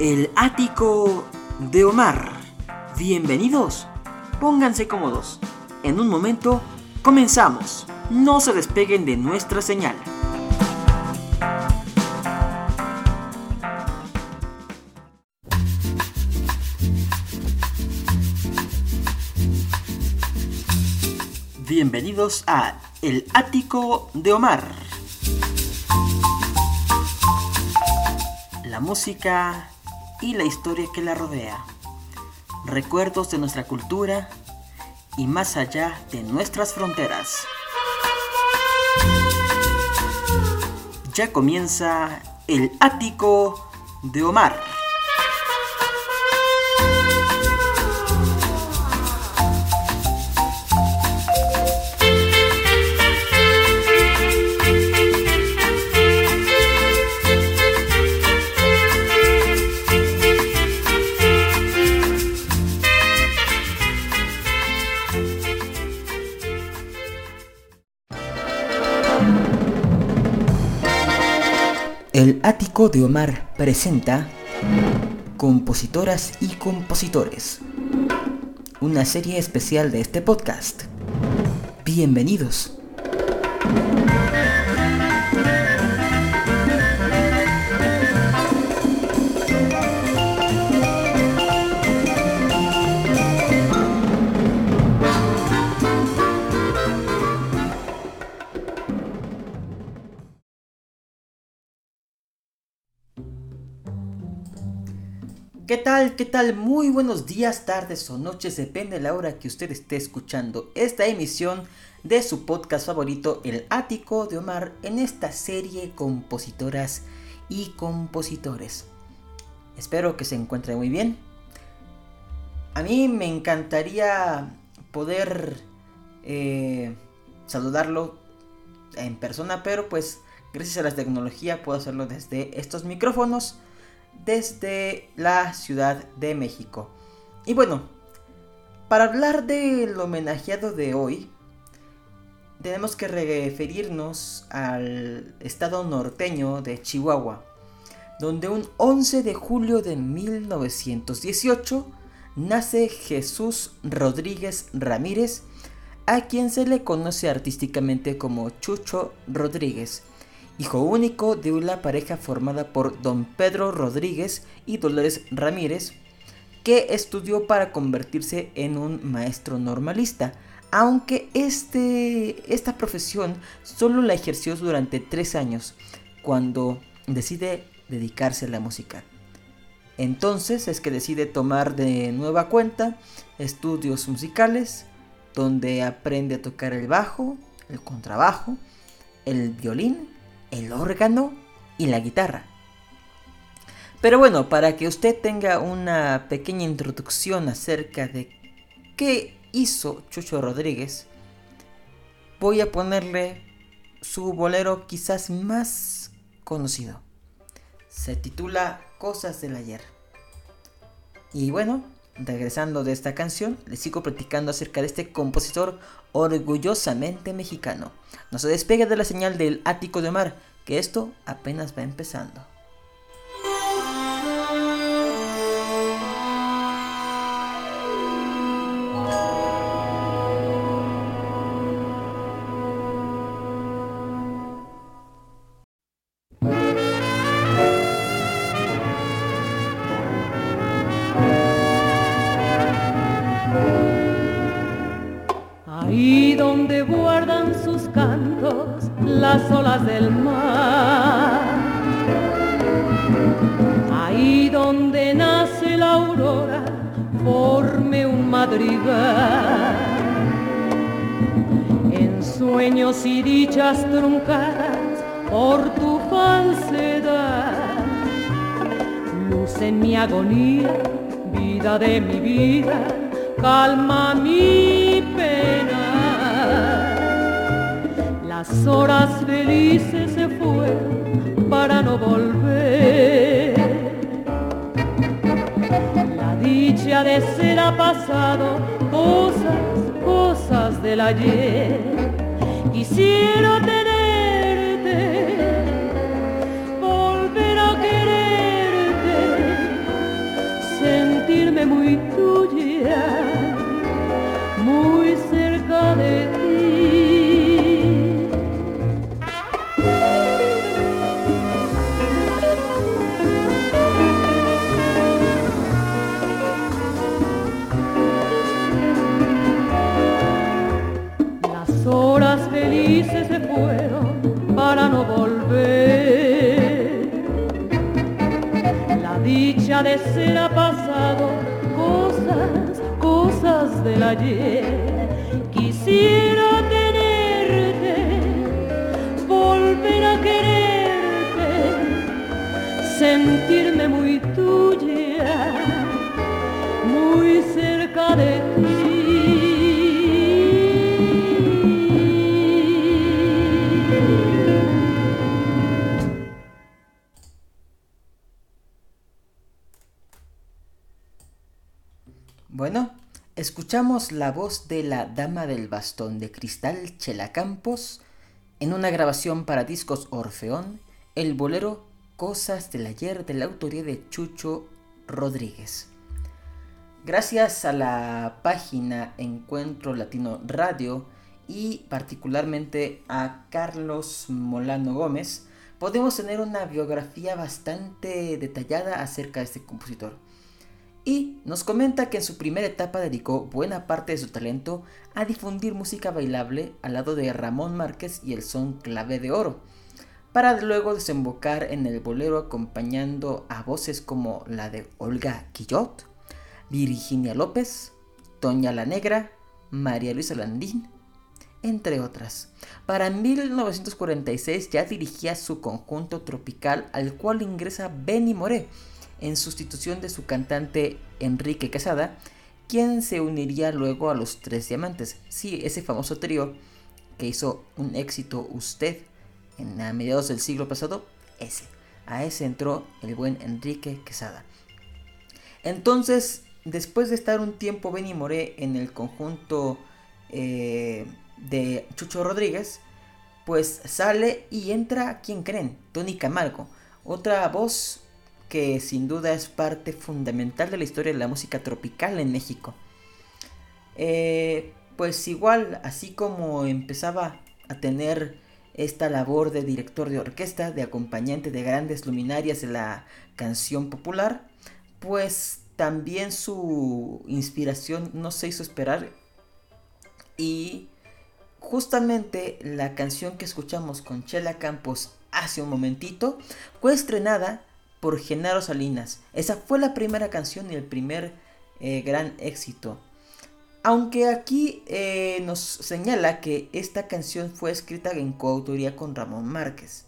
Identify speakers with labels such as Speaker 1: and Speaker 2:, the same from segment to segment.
Speaker 1: El ático de Omar. Bienvenidos. Pónganse cómodos. En un momento comenzamos. No se despeguen de nuestra señal. Bienvenidos a El ático de Omar. La música y la historia que la rodea. Recuerdos de nuestra cultura y más allá de nuestras fronteras. Ya comienza el ático de Omar. El ático de Omar presenta Compositoras y Compositores, una serie especial de este podcast. Bienvenidos. ¿Qué tal? ¿Qué tal? Muy buenos días, tardes o noches, depende de la hora que usted esté escuchando esta emisión de su podcast favorito, El Ático de Omar, en esta serie Compositoras y Compositores. Espero que se encuentre muy bien. A mí me encantaría poder eh, saludarlo en persona, pero pues gracias a la tecnología puedo hacerlo desde estos micrófonos desde la Ciudad de México. Y bueno, para hablar del homenajeado de hoy, tenemos que referirnos al estado norteño de Chihuahua, donde un 11 de julio de 1918 nace Jesús Rodríguez Ramírez, a quien se le conoce artísticamente como Chucho Rodríguez, hijo único de una pareja formada por don Pedro Rodríguez y Dolores Ramírez, que estudió para convertirse en un maestro normalista, aunque este, esta profesión solo la ejerció durante tres años, cuando decide dedicarse a la música. Entonces es que decide tomar de nueva cuenta estudios musicales, donde aprende a tocar el bajo, el contrabajo, el violín el órgano y la guitarra. Pero bueno, para que usted tenga una pequeña introducción acerca de qué hizo Chucho Rodríguez, voy a ponerle su bolero quizás más conocido. Se titula Cosas del ayer. Y bueno, regresando de esta canción, les sigo platicando acerca de este compositor orgullosamente mexicano. No se despegue de la señal del ático de mar, que esto apenas va empezando.
Speaker 2: Sueños y dichas truncadas por tu falsedad, luz en mi agonía, vida de mi vida, calma mi pena. Las horas felices se fueron para no volver dicha de ser ha pasado cosas, cosas del ayer. Quisiera tenerte, volver a quererte, sentirme muy tuya, muy cerca de ti.
Speaker 1: Cosas la voz de la Dama del Bastón de Cristal Chela Campos en una grabación para discos Orfeón, el bolero Cosas del Ayer de la autoría de Chucho Rodríguez. Gracias a la página Encuentro Latino Radio y particularmente a Carlos Molano Gómez, podemos tener una biografía bastante detallada acerca de este compositor. Y nos comenta que en su primera etapa dedicó buena parte de su talento a difundir música bailable al lado de Ramón Márquez y el son clave de oro, para luego desembocar en el bolero acompañando a voces como la de Olga Quillot, Virginia López, Toña la Negra, María Luisa Landín, entre otras. Para 1946 ya dirigía su conjunto tropical al cual ingresa Benny Moré, en sustitución de su cantante Enrique Quesada, quien se uniría luego a los Tres Diamantes. Sí, ese famoso trío que hizo un éxito usted en a mediados del siglo pasado, ese. A ese entró el buen Enrique Quesada. Entonces, después de estar un tiempo Benny Moré en el conjunto eh, de Chucho Rodríguez, pues sale y entra, ¿quién creen? Tony Camargo, otra voz que sin duda es parte fundamental de la historia de la música tropical en México. Eh, pues igual, así como empezaba a tener esta labor de director de orquesta, de acompañante de grandes luminarias de la canción popular, pues también su inspiración no se hizo esperar y justamente la canción que escuchamos con Chela Campos hace un momentito fue estrenada por Genaro Salinas. Esa fue la primera canción y el primer eh, gran éxito. Aunque aquí eh, nos señala que esta canción fue escrita en coautoría con Ramón Márquez.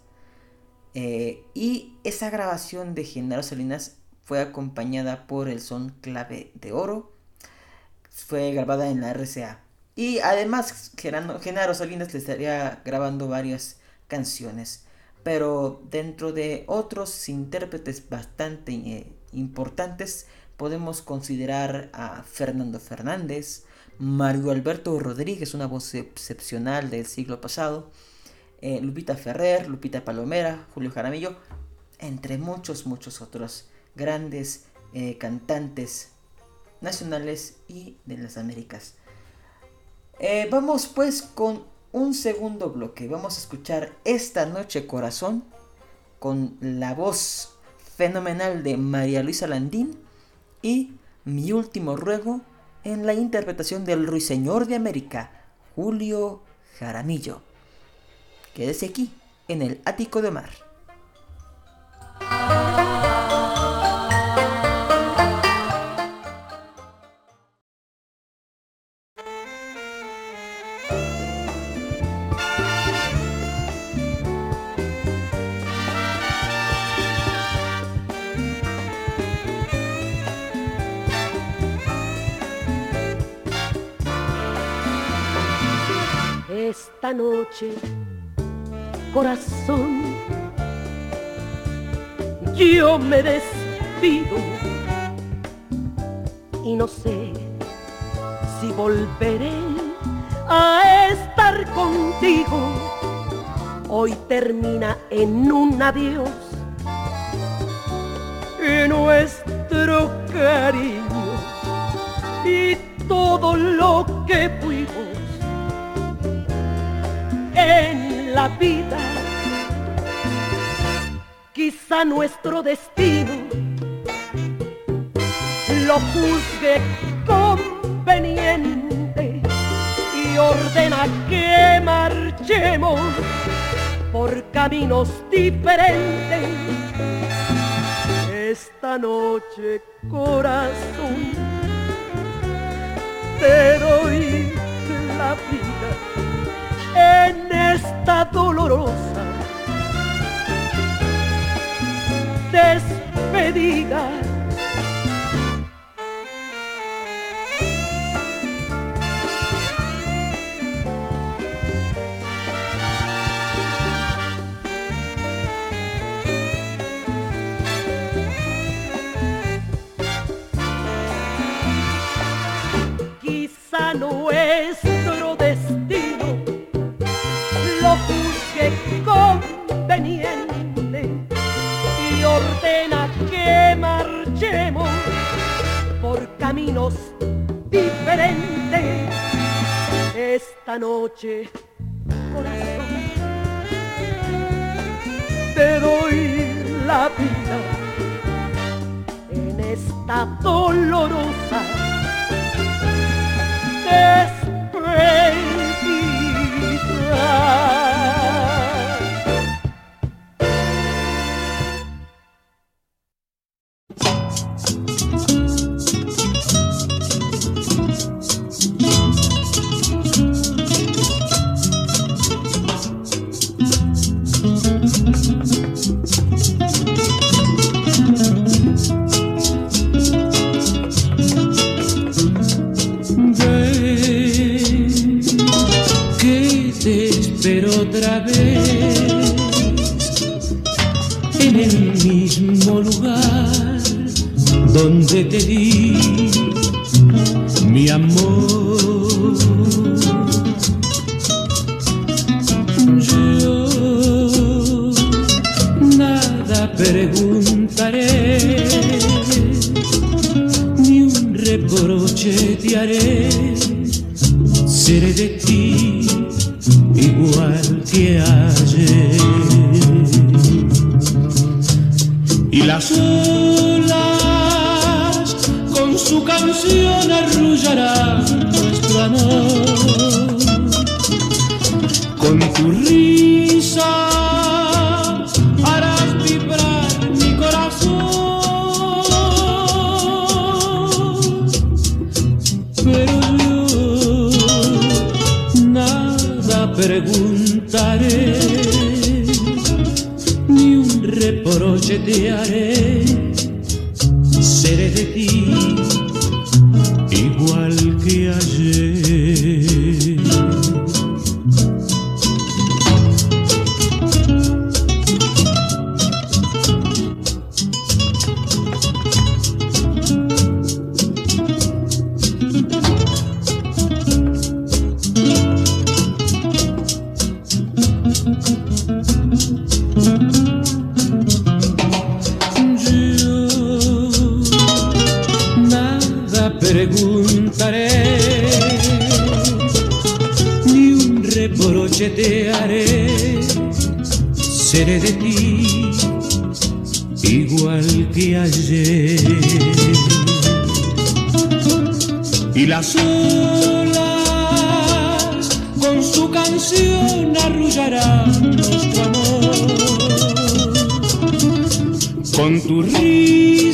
Speaker 1: Eh, y esa grabación de Genaro Salinas fue acompañada por el son clave de oro. Fue grabada en la RCA. Y además Genaro Salinas le estaría grabando varias canciones pero dentro de otros intérpretes bastante eh, importantes podemos considerar a Fernando Fernández, Mario Alberto Rodríguez, una voz excepcional del siglo pasado, eh, Lupita Ferrer, Lupita Palomera, Julio Jaramillo, entre muchos, muchos otros grandes eh, cantantes nacionales y de las Américas. vamos pues con un segundo bloque. Vamos a escuchar Esta Noche Corazón con la voz fenomenal de María Luisa Landín y Mi Último Ruego en la interpretación del Ruiseñor de América, Julio Jaramillo. Quédese aquí, en el Ático de Mar.
Speaker 2: Corazón, yo me despido y no sé si volveré a estar contigo. Hoy termina en un adiós. Y nuestro cariño todo lo que fuimos en la vida. Quizá nuestro destino lo juzgue conveniente y ordena que marchemos por caminos diferentes. Esta noche, corazón, te dolorosa despedida. Caminos diferentes. Esta noche, corazón, te doy la vida en esta dolorosa
Speaker 3: di mi amor. Yo nada preguntaré ni un reproche te haré, seré de nuestro amor. Con tu risa harás vibrar mi corazón. Pero yo nada preguntaré, ni un reproche te haré, seré de ti igual Y las olas con su canción arrullarán nuestro amor. Con tu risa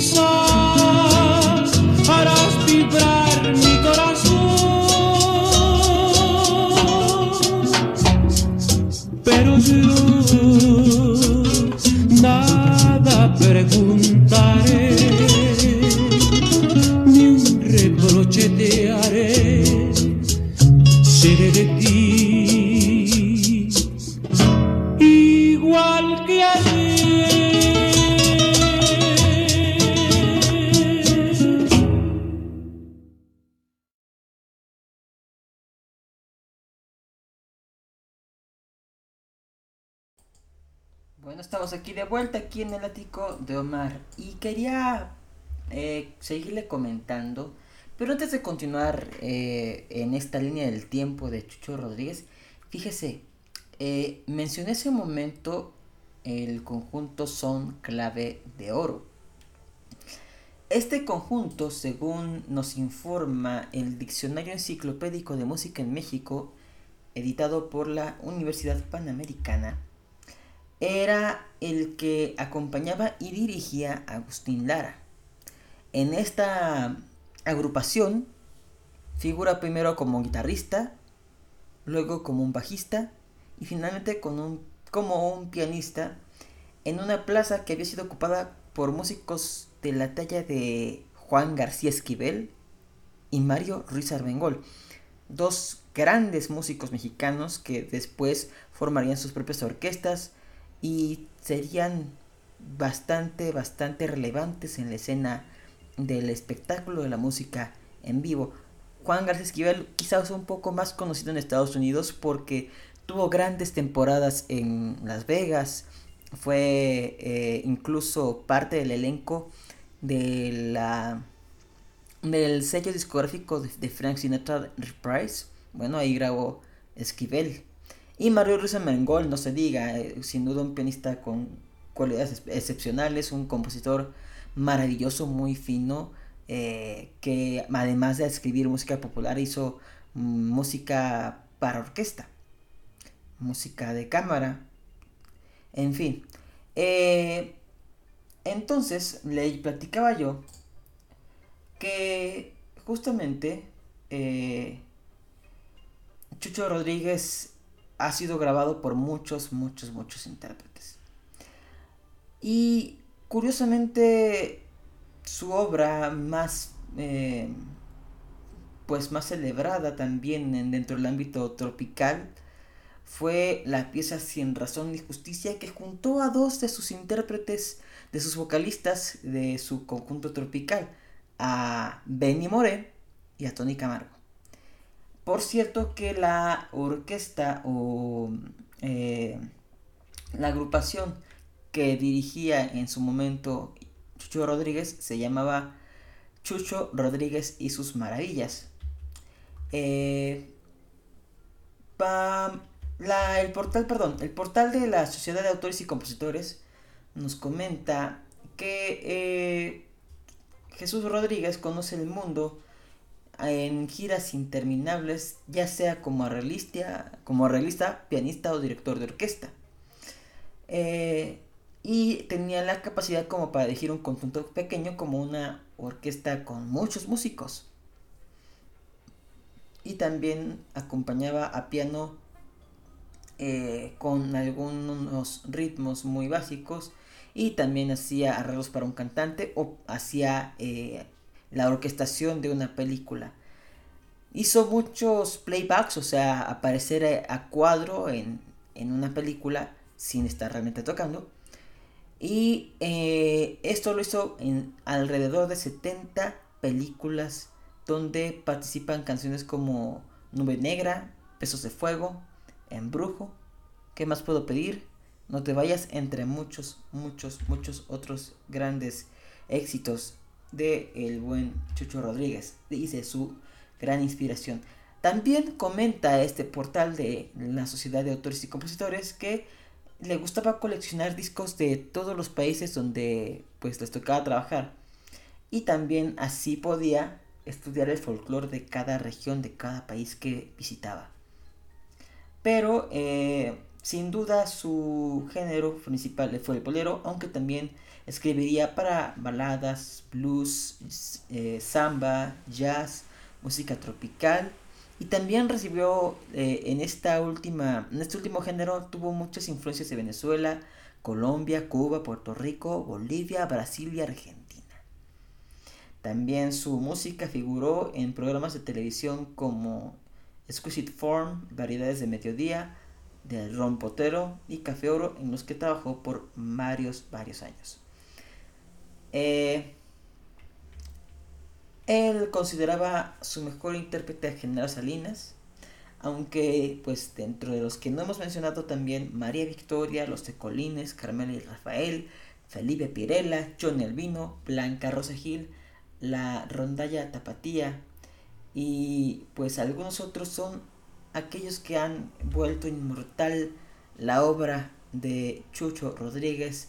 Speaker 1: Bueno, estamos aquí de vuelta aquí en el ático de Omar y quería eh, seguirle comentando, Pero antes de continuar eh, en esta línea del tiempo de Chucho Rodríguez, fíjese, eh, mencioné hace un momento el conjunto Son Clave de Oro. Este conjunto, según nos informa el Diccionario Enciclopédico de Música en México, editado por la Universidad Panamericana, era el que acompañaba y dirigía a Agustín Lara. En esta agrupación figura primero como guitarrista, luego como un bajista y finalmente como un pianista en una plaza que había sido ocupada por músicos de la talla de Juan García Esquivel y Mario Ruiz Armengol, dos grandes músicos mexicanos que después formarían sus propias orquestas y serían bastante, bastante relevantes en la escena del espectáculo de la música en vivo. Juan García Esquivel quizás un poco más conocido en Estados Unidos porque tuvo grandes temporadas en Las Vegas, fue eh, incluso parte del elenco de la del sello discográfico de, Frank Sinatra Reprise. Bueno, ahí grabó Esquivel. Y Mario Mengol, no se diga, eh, sin duda un pianista con cualidades excepcionales, un compositor maravilloso, muy fino, eh, que además de escribir música popular hizo música para orquesta, música de cámara, en fin. Eh, entonces le platicaba yo que justamente Chucho Rodríguez ha sido grabado por muchos, muchos, muchos intérpretes. Y Curiosamente, su obra más, eh, pues más celebrada también dentro del ámbito tropical fue la pieza Sin Razón ni Justicia que juntó a dos de sus intérpretes, de sus vocalistas de su conjunto tropical, a Benny Moré y a Tony Camargo. Por cierto que la orquesta o eh, la agrupación que dirigía en su momento Chucho Rodríguez se llamaba Chucho Rodríguez y sus maravillas. Eh, el portal, perdón, el portal de la Sociedad de Autores y Compositores nos comenta que eh, Jesús Rodríguez conoce el mundo en giras interminables, ya sea como arreglista, como arreglista, pianista o director de orquesta. Eh, y tenía la capacidad como para dirigir un conjunto pequeño como una orquesta con muchos músicos. Y también acompañaba a piano eh, con algunos ritmos muy básicos y también hacía arreglos para un cantante o hacía eh, la orquestación de una película. Hizo muchos playbacks, o sea, aparecer a cuadro en, en una película sin estar realmente tocando y eh, esto lo hizo en alrededor de 70 películas donde participan canciones como Nube Negra, Pesos de Fuego, Embrujo, ¿qué más puedo pedir? No te vayas entre muchos, muchos, muchos otros grandes éxitos de el buen Chucho Rodríguez. Dice su gran inspiración. También comenta este portal de la Sociedad de Autores y Compositores que le gustaba coleccionar discos de todos los países donde pues les tocaba trabajar y también así podía estudiar el folclore de cada región de cada país que visitaba pero eh, sin duda su género principal fue el bolero aunque también escribiría para baladas blues eh, samba jazz música tropical y también recibió eh, en, esta última, en este último género, tuvo muchas influencias de Venezuela, Colombia, Cuba, Puerto Rico, Bolivia, Brasil y Argentina. También su música figuró en programas de televisión como Exquisite Form, Variedades de Mediodía, de Ron Potero y Café Oro, en los que trabajó por varios, varios años. Eh, él consideraba su mejor intérprete a General Salinas, aunque pues dentro de los que no hemos mencionado también María Victoria, Los Tecolines, Carmela y Rafael, Felipe Pirela, John Elvino, Blanca Rosa Gil, la Rondalla Tapatía, y pues algunos otros son aquellos que han vuelto inmortal la obra de Chucho Rodríguez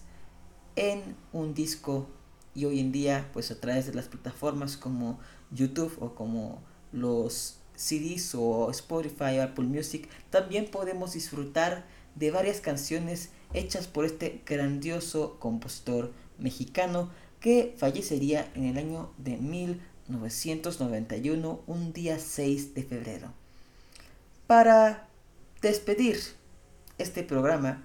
Speaker 1: en un disco y hoy en día pues a través de las plataformas como YouTube o como los CDs o Spotify o Apple Music también podemos disfrutar de varias canciones hechas por este grandioso compositor mexicano que fallecería en el año de 1991, un día 6 de febrero. Para despedir este programa,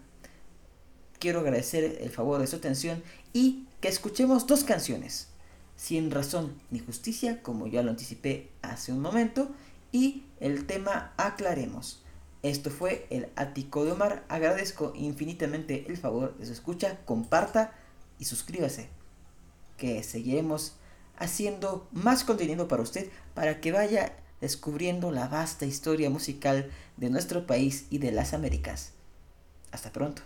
Speaker 1: quiero agradecer el favor de su atención y que escuchemos dos canciones, Sin razón ni justicia, como ya lo anticipé hace un momento, y el tema Aclaremos. Esto fue el Ático de Omar. Agradezco infinitamente el favor de su escucha. Comparta y suscríbase. Que seguiremos haciendo más contenido para usted para que vaya descubriendo la vasta historia musical de nuestro país y de las Américas. Hasta pronto.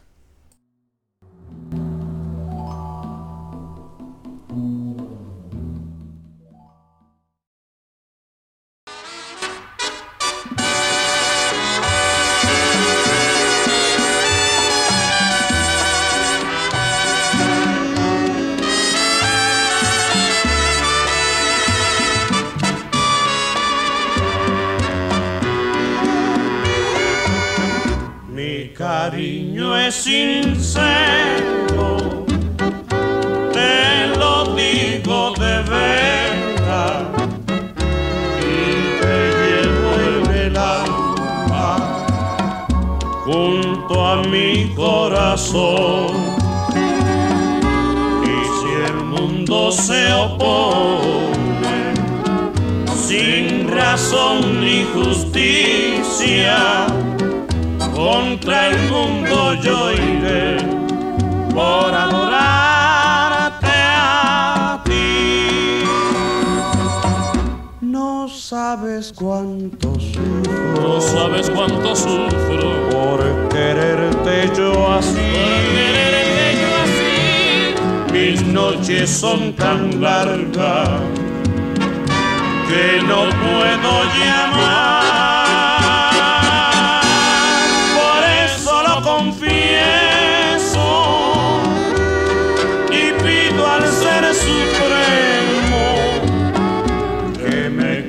Speaker 4: Y si el mundo se opone sin razón ni justicia, contra el mundo yo iré por adorarte sabes cuánto sufro,
Speaker 5: No sabes cuánto sufro
Speaker 4: por quererte yo así.
Speaker 5: quererte yo así.
Speaker 4: Mis noches son tan largas que no puedo llamar.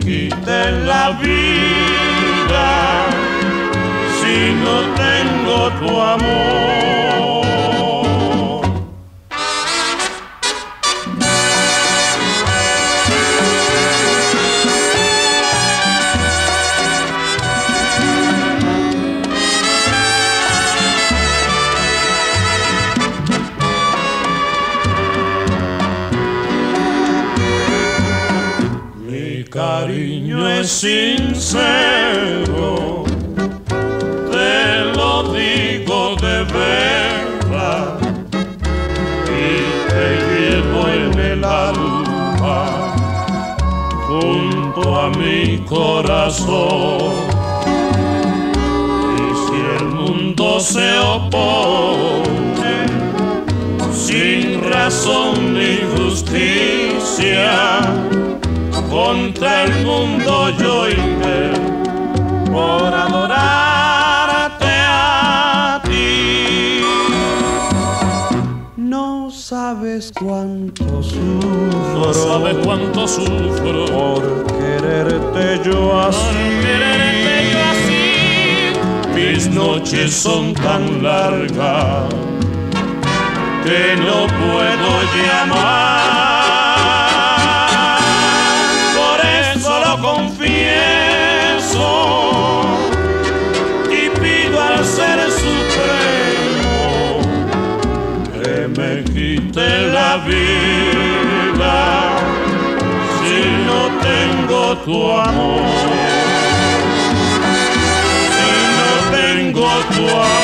Speaker 4: Me quite la vida si no tengo tu amor. Y si el mundo se opone, sin razón ni justicia, contra el mundo yo iré por adorarte a ti. No sabes cuánto sufro,
Speaker 5: No sabes cuánto sufro
Speaker 4: por quererte yo
Speaker 5: por
Speaker 4: así.
Speaker 5: quererte yo así.
Speaker 4: Mis noches son tan largas que no puedo llamar. Por eso lo confieso y pido al Ser Supremo que me quite la vida tu amor. Si no tengo tu amor.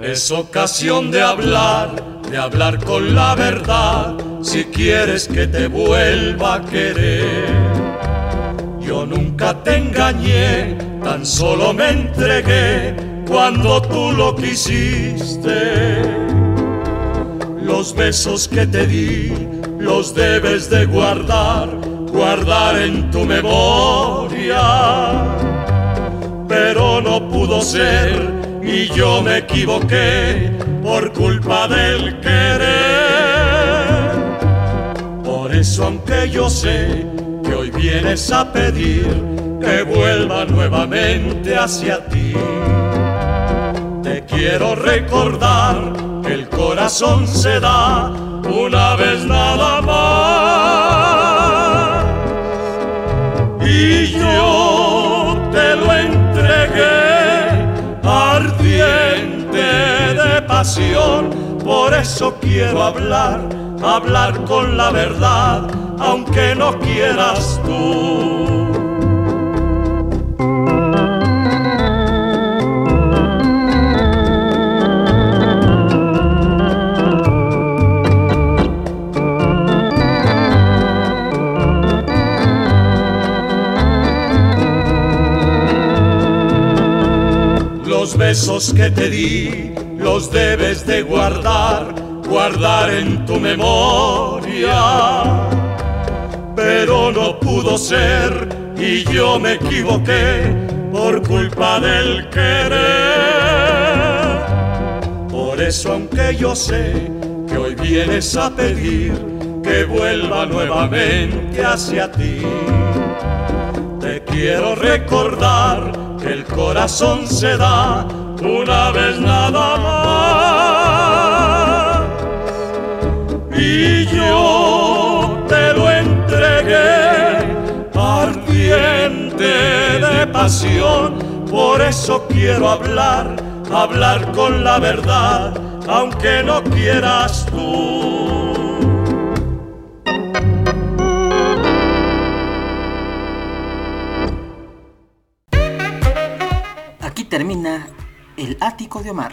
Speaker 5: Es ocasión de hablar de hablar con la verdad si quieres que te vuelva a querer. Yo nunca te engañé, tan solo me entregué cuando tú lo quisiste. Los besos que te di los debes de guardar, guardar en tu memoria. Pero no pudo ser y yo me equivoqué por culpa del querer. Por eso aunque yo sé que hoy vienes a pedir que vuelva nuevamente hacia ti, te quiero recordar que el corazón se da una vez nada más. Y yo por eso quiero hablar, hablar con la verdad, aunque no quieras tú. Los besos que te di los debes de guardar, guardar en tu memoria. Pero no pudo ser y yo me equivoqué por culpa del querer. Por eso aunque yo sé que hoy vienes a pedir que vuelva nuevamente hacia ti, te quiero recordar que el corazón se da una vez nada más. Y yo te lo entregué ardiente de pasión, por eso quiero hablar, hablar con la verdad, aunque no quieras tú.
Speaker 1: Aquí termina El Ático de Omar.